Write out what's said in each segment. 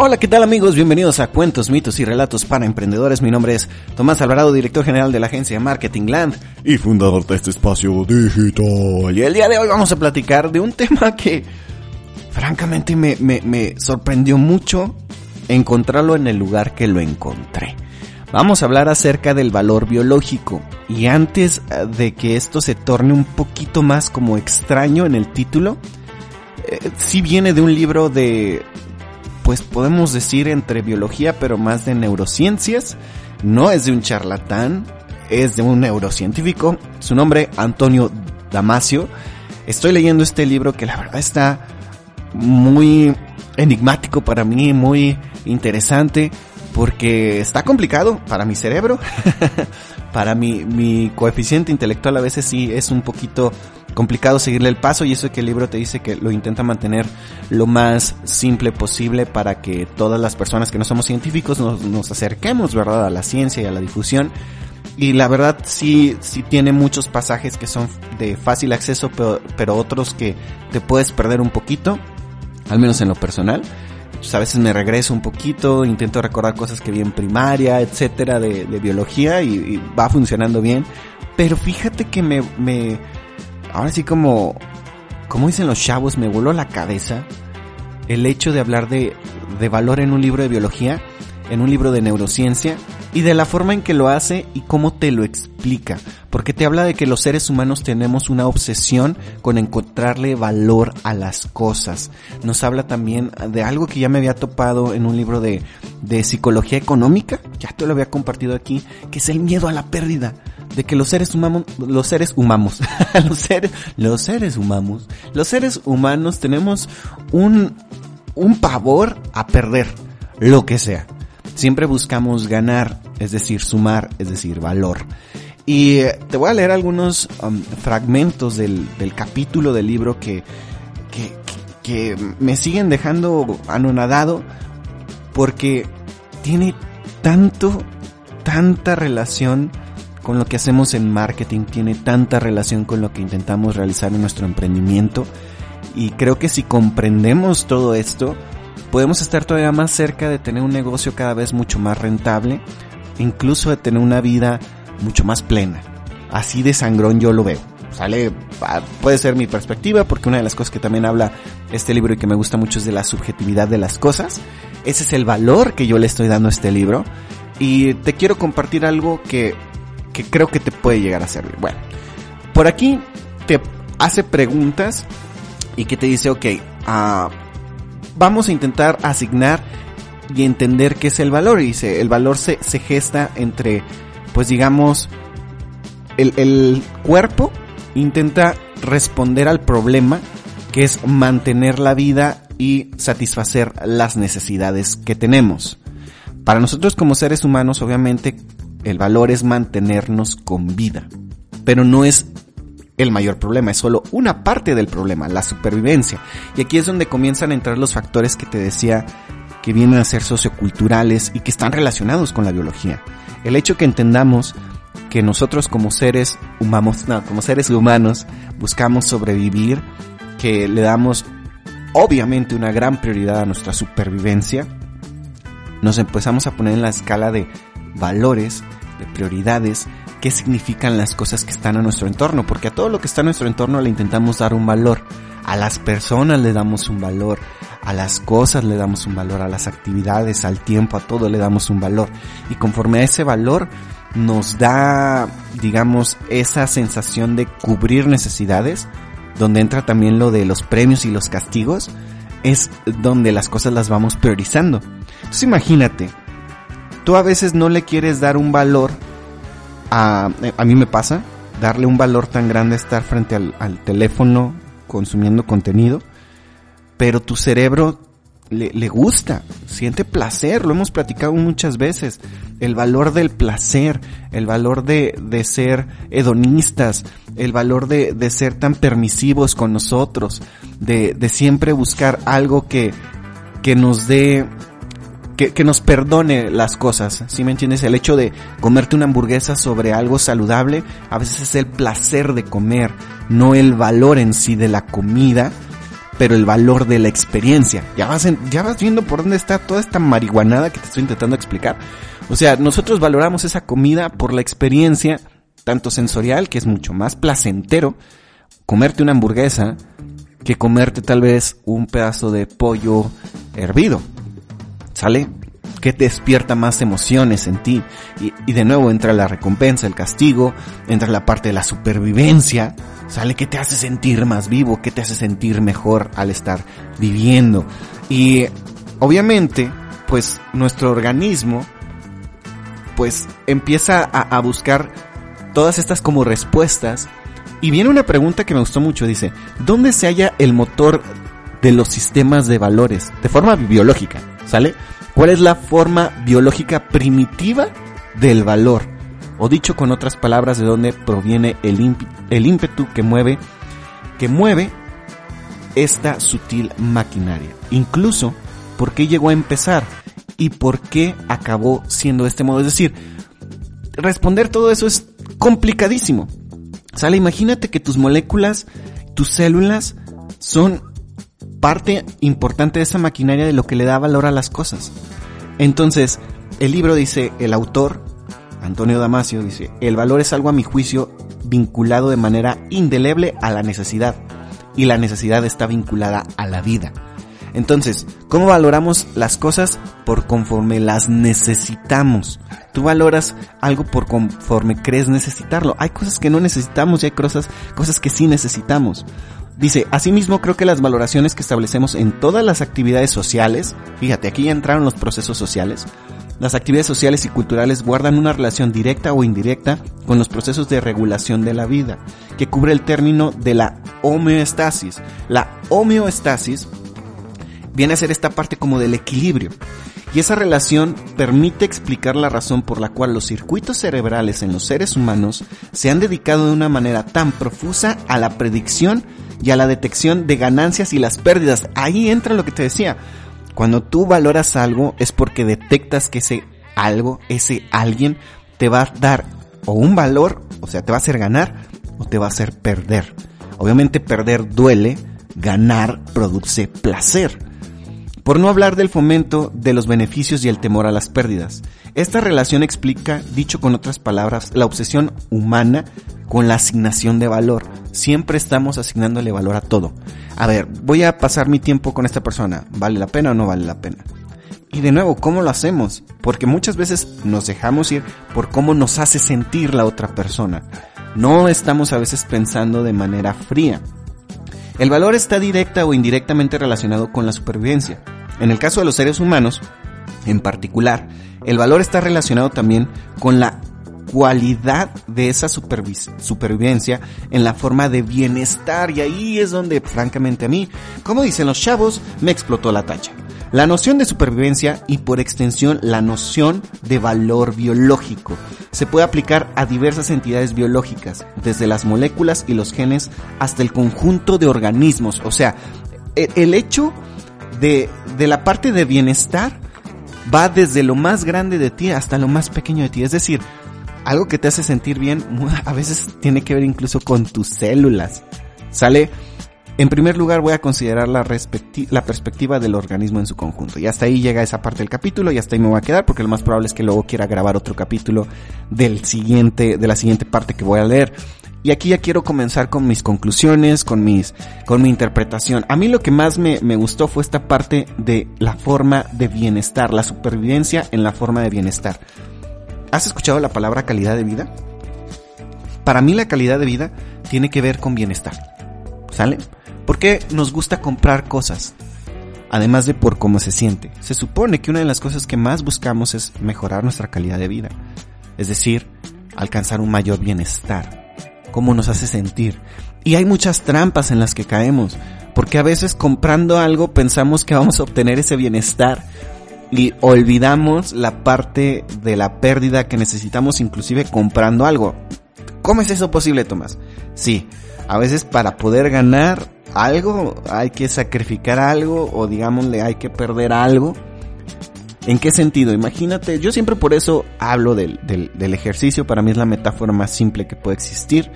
Hola, ¿qué tal amigos? Bienvenidos a Cuentos, Mitos y Relatos para Emprendedores. Mi nombre es Tomás Alvarado, director general de la agencia Marketing Land y fundador de este espacio digital. Y el día de hoy vamos a platicar de un tema que francamente me, me, me sorprendió mucho encontrarlo en el lugar que lo encontré. Vamos a hablar acerca del valor biológico y antes de que esto se torne un poquito más como extraño en el título, eh, sí viene de un libro de pues podemos decir entre biología, pero más de neurociencias. No es de un charlatán, es de un neurocientífico. Su nombre, Antonio Damasio. Estoy leyendo este libro que la verdad está muy enigmático para mí, muy interesante, porque está complicado para mi cerebro. para mi, mi coeficiente intelectual a veces sí es un poquito complicado seguirle el paso y eso que el libro te dice que lo intenta mantener lo más simple posible para que todas las personas que no somos científicos nos, nos acerquemos, ¿verdad?, a la ciencia y a la difusión. Y la verdad sí, sí tiene muchos pasajes que son de fácil acceso, pero, pero otros que te puedes perder un poquito, al menos en lo personal. Pues a veces me regreso un poquito, intento recordar cosas que vi en primaria, etcétera, de, biología y, y, va funcionando bien. Pero fíjate que me, me, ahora sí como, como dicen los chavos, me voló la cabeza el hecho de hablar de, de valor en un libro de biología, en un libro de neurociencia, y de la forma en que lo hace y cómo te lo explica. Porque te habla de que los seres humanos tenemos una obsesión con encontrarle valor a las cosas. Nos habla también de algo que ya me había topado en un libro de, de psicología económica, ya te lo había compartido aquí, que es el miedo a la pérdida de que los seres humanos, los seres humanos, los seres, los seres humanos, los seres humanos tenemos un, un pavor a perder lo que sea. Siempre buscamos ganar, es decir, sumar, es decir, valor. Y eh, te voy a leer algunos um, fragmentos del, del, capítulo del libro que, que, que me siguen dejando anonadado porque tiene tanto, tanta relación con lo que hacemos en marketing, tiene tanta relación con lo que intentamos realizar en nuestro emprendimiento. Y creo que si comprendemos todo esto, podemos estar todavía más cerca de tener un negocio cada vez mucho más rentable, incluso de tener una vida mucho más plena. Así de sangrón yo lo veo. Sale, puede ser mi perspectiva, porque una de las cosas que también habla este libro y que me gusta mucho es de la subjetividad de las cosas. Ese es el valor que yo le estoy dando a este libro. Y te quiero compartir algo que, que creo que te puede llegar a servir. Bueno, por aquí te hace preguntas y que te dice, ok, uh, vamos a intentar asignar y entender qué es el valor. Y dice, el valor se, se gesta entre, pues digamos, el, el cuerpo intenta responder al problema que es mantener la vida y satisfacer las necesidades que tenemos. Para nosotros como seres humanos, obviamente, el valor es mantenernos con vida, pero no es el mayor problema, es solo una parte del problema, la supervivencia. Y aquí es donde comienzan a entrar los factores que te decía que vienen a ser socioculturales y que están relacionados con la biología. El hecho que entendamos que nosotros como seres humanos, buscamos sobrevivir, que le damos obviamente una gran prioridad a nuestra supervivencia, nos empezamos a poner en la escala de valores, de prioridades, qué significan las cosas que están a nuestro entorno, porque a todo lo que está a nuestro entorno le intentamos dar un valor. A las personas le damos un valor, a las cosas le damos un valor, a las actividades, al tiempo, a todo le damos un valor. Y conforme a ese valor nos da, digamos, esa sensación de cubrir necesidades, donde entra también lo de los premios y los castigos, es donde las cosas las vamos priorizando. Entonces imagínate, tú a veces no le quieres dar un valor a, a mí me pasa, darle un valor tan grande estar frente al teléfono consumiendo contenido, pero tu cerebro le, gusta, siente placer, lo hemos platicado muchas veces, el valor del placer, el valor de, de ser hedonistas, el valor de, de ser tan permisivos con nosotros, de, de siempre buscar algo que, que nos dé que, que, nos perdone las cosas, ¿sí me entiendes? El hecho de comerte una hamburguesa sobre algo saludable, a veces es el placer de comer, no el valor en sí de la comida, pero el valor de la experiencia. Ya vas, ya vas viendo por dónde está toda esta marihuanada que te estoy intentando explicar. O sea, nosotros valoramos esa comida por la experiencia, tanto sensorial, que es mucho más placentero, comerte una hamburguesa, que comerte tal vez un pedazo de pollo hervido. ¿Sale? que despierta más emociones en ti. Y, y, de nuevo entra la recompensa, el castigo, entra la parte de la supervivencia, sale que te hace sentir más vivo, que te hace sentir mejor al estar viviendo. Y obviamente, pues nuestro organismo, pues empieza a, a buscar todas estas como respuestas. Y viene una pregunta que me gustó mucho, dice, ¿dónde se halla el motor de los sistemas de valores? De forma biológica, ¿sale? ¿Cuál es la forma biológica primitiva del valor? O dicho con otras palabras, de dónde proviene el, ímpetu que mueve, que mueve esta sutil maquinaria. Incluso, ¿por qué llegó a empezar? ¿Y por qué acabó siendo de este modo? Es decir, responder todo eso es complicadísimo. Sale, imagínate que tus moléculas, tus células, son parte importante de esa maquinaria de lo que le da valor a las cosas. Entonces, el libro dice, el autor, Antonio Damasio, dice, el valor es algo a mi juicio vinculado de manera indeleble a la necesidad y la necesidad está vinculada a la vida. Entonces, ¿cómo valoramos las cosas? Por conforme las necesitamos. Tú valoras algo por conforme crees necesitarlo. Hay cosas que no necesitamos y hay cosas, cosas que sí necesitamos. Dice, asimismo creo que las valoraciones que establecemos en todas las actividades sociales, fíjate, aquí ya entraron los procesos sociales, las actividades sociales y culturales guardan una relación directa o indirecta con los procesos de regulación de la vida, que cubre el término de la homeostasis. La homeostasis viene a ser esta parte como del equilibrio. Y esa relación permite explicar la razón por la cual los circuitos cerebrales en los seres humanos se han dedicado de una manera tan profusa a la predicción y a la detección de ganancias y las pérdidas. Ahí entra lo que te decía. Cuando tú valoras algo es porque detectas que ese algo, ese alguien, te va a dar o un valor, o sea, te va a hacer ganar o te va a hacer perder. Obviamente perder duele, ganar produce placer. Por no hablar del fomento de los beneficios y el temor a las pérdidas. Esta relación explica, dicho con otras palabras, la obsesión humana con la asignación de valor. Siempre estamos asignándole valor a todo. A ver, voy a pasar mi tiempo con esta persona. ¿Vale la pena o no vale la pena? Y de nuevo, ¿cómo lo hacemos? Porque muchas veces nos dejamos ir por cómo nos hace sentir la otra persona. No estamos a veces pensando de manera fría. El valor está directa o indirectamente relacionado con la supervivencia. En el caso de los seres humanos, en particular, el valor está relacionado también con la cualidad de esa supervivencia en la forma de bienestar y ahí es donde francamente a mí, como dicen los chavos, me explotó la tacha. La noción de supervivencia y por extensión la noción de valor biológico se puede aplicar a diversas entidades biológicas, desde las moléculas y los genes hasta el conjunto de organismos. O sea, e, el hecho de, de la parte de bienestar va desde lo más grande de ti hasta lo más pequeño de ti. Es decir, algo que te hace sentir bien a veces tiene que ver incluso con tus células. ¿Sale? En primer lugar voy a considerar la, la perspectiva del organismo en su conjunto. Y hasta ahí llega esa parte del capítulo y hasta ahí me voy a quedar porque lo más probable es que luego quiera grabar otro capítulo del siguiente, de la siguiente parte que voy a leer. Y aquí ya quiero comenzar con mis conclusiones, con mis, con mi interpretación. A mí lo que más me, me gustó fue esta parte de la forma de bienestar, la supervivencia en la forma de bienestar. ¿Has escuchado la palabra calidad de vida? Para mí la calidad de vida tiene que ver con bienestar. ¿Sale? ¿Por qué nos gusta comprar cosas? Además de por cómo se siente. Se supone que una de las cosas que más buscamos es mejorar nuestra calidad de vida. Es decir, alcanzar un mayor bienestar. Cómo nos hace sentir. Y hay muchas trampas en las que caemos. Porque a veces comprando algo pensamos que vamos a obtener ese bienestar y olvidamos la parte de la pérdida que necesitamos inclusive comprando algo. ¿Cómo es eso posible, Tomás? Sí, a veces para poder ganar algo hay que sacrificar algo o digámosle hay que perder algo. ¿En qué sentido? Imagínate, yo siempre por eso hablo del, del, ejercicio, para mí es la metáfora más simple que puede existir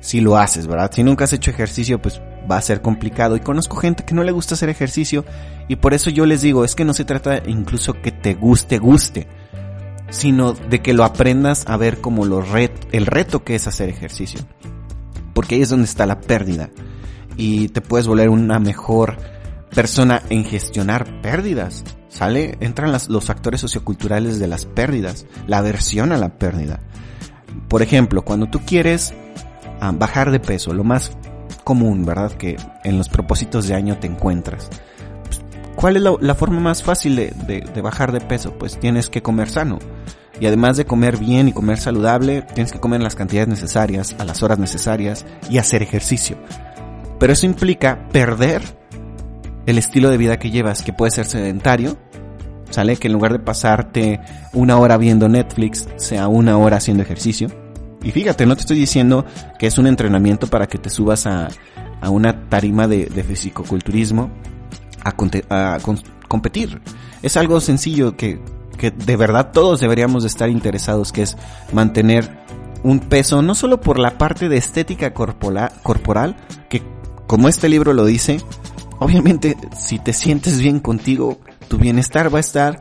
si lo haces, ¿verdad? Si nunca has hecho ejercicio, pues va a ser complicado y conozco gente que no le gusta hacer ejercicio y por eso yo les digo, es que no se trata incluso que te guste, guste, sino de que lo aprendas a ver como lo el reto que es hacer ejercicio. Porque ahí es donde está la pérdida y te puedes volver una mejor persona en gestionar pérdidas. ¿Sale? Entran los factores socioculturales de las pérdidas, la aversión a la pérdida. Por ejemplo, cuando tú quieres ah, bajar de peso, lo más común, ¿verdad? Que en los propósitos de año te encuentras. Pues, ¿Cuál es la, forma más fácil de, bajar de peso? Pues tienes que comer sano. Y además de comer bien y comer saludable, tienes que comer las cantidades necesarias, a las horas necesarias y hacer ejercicio. Pero eso implica perder el estilo de vida que llevas, que puede ser sedentario, ¿sale? Que en lugar de pasarte una hora viendo Netflix, sea una hora haciendo ejercicio. Y fíjate, no te estoy diciendo que es un entrenamiento para que te subas a, a una tarima de, de fisicoculturismo a, competir. Es algo sencillo que, que de verdad todos deberíamos de estar interesados, que es mantener un peso, no solo por la parte de estética corporal, que como este libro lo dice, obviamente si te sientes bien contigo, tu bienestar va a estar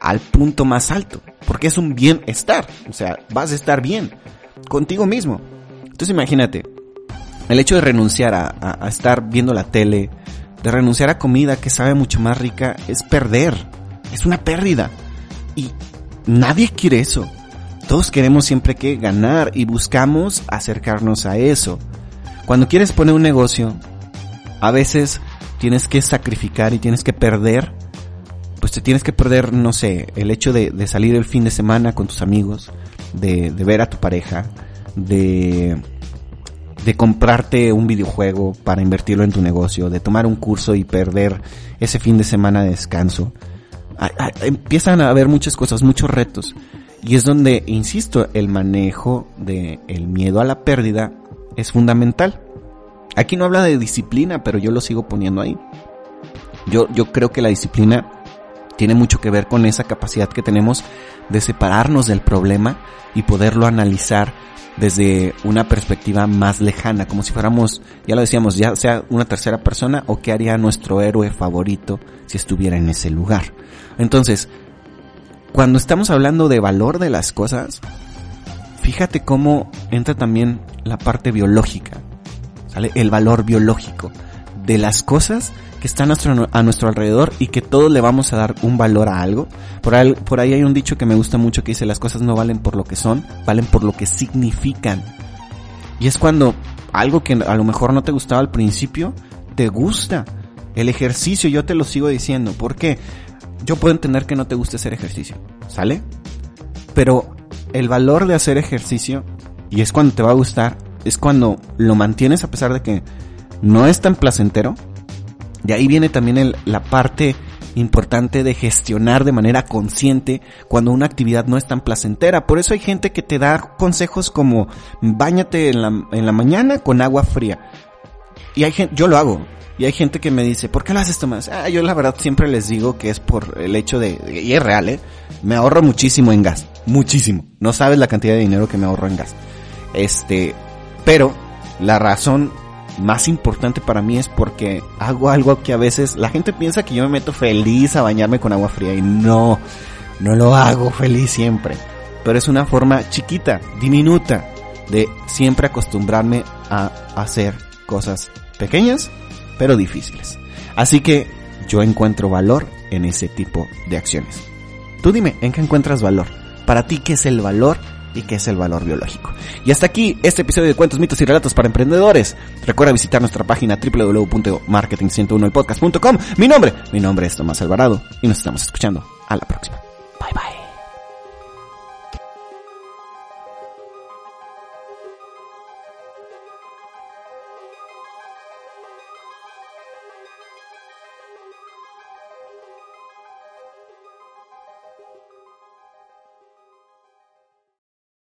al punto más alto, porque es un bienestar, o sea, vas a estar bien contigo mismo. Entonces imagínate, el hecho de renunciar a, a, estar viendo la tele, de renunciar a comida que sabe mucho más rica, es perder, es una pérdida. Y nadie quiere eso. Todos queremos siempre que ganar y buscamos acercarnos a eso. Cuando quieres poner un negocio, a veces tienes que sacrificar y tienes que perder, pues te tienes que perder, no sé, el hecho de, de salir el fin de semana con tus amigos, de, de ver a tu pareja, de, de comprarte un videojuego para invertirlo en tu negocio, de tomar un curso y perder ese fin de semana de descanso. empiezan a haber muchas cosas, muchos retos. Y es donde, insisto, el manejo del el miedo a la pérdida es fundamental. Aquí no habla de disciplina, pero yo lo sigo poniendo ahí. Yo, yo creo que la disciplina tiene mucho que ver con esa capacidad que tenemos de separarnos del problema y poderlo analizar desde una perspectiva más lejana, como si fuéramos, ya lo decíamos, ya sea una tercera persona o qué haría nuestro héroe favorito si estuviera en ese lugar. Entonces, cuando estamos hablando de valor de las cosas, fíjate cómo entra también la parte biológica. ¿Sale? El valor biológico de las cosas que están a nuestro, alrededor y que todos le vamos a dar un valor a algo. Por ahí, hay un dicho que me gusta mucho que dice las cosas no valen por lo que son, valen por lo que significan. Y es cuando algo que a lo mejor no te gustaba al principio, te gusta. El ejercicio, yo te lo sigo diciendo. ¿Por qué? Yo puedo entender que no te guste hacer ejercicio, ¿sale? Pero el valor de hacer ejercicio, y es cuando te va a gustar, es cuando lo mantienes a pesar de que no es tan placentero. De ahí viene también la parte importante de gestionar de manera consciente cuando una actividad no es tan placentera. Por eso hay gente que te da consejos como bañate en la, en la mañana con agua fría. Y hay gente, yo lo hago. Y hay gente que me dice, ¿por qué lo haces Tomás? Ah, yo la verdad siempre les digo que es por el hecho de, y es real, ¿eh? Me ahorro muchísimo en gas. Muchísimo. No sabes la cantidad de dinero que me ahorro en gas. Este, pero la razón más importante para mí es porque hago algo que a veces la gente piensa que yo me meto feliz a bañarme con agua fría y no, no lo hago feliz siempre. Pero es una forma chiquita, diminuta, de siempre acostumbrarme a hacer cosas pequeñas, pero difíciles. Así que yo encuentro valor en ese tipo de acciones. Tú dime, ¿en qué encuentras valor? Para ti, ¿qué es el valor y qué es el valor biológico. Y hasta aquí este episodio de Cuentos, Mitos y Relatos para Emprendedores. Recuerda visitar nuestra página www.marketing101elpodcast.com. Mi nombre, mi nombre es Tomás Alvarado y nos estamos escuchando. A la próxima.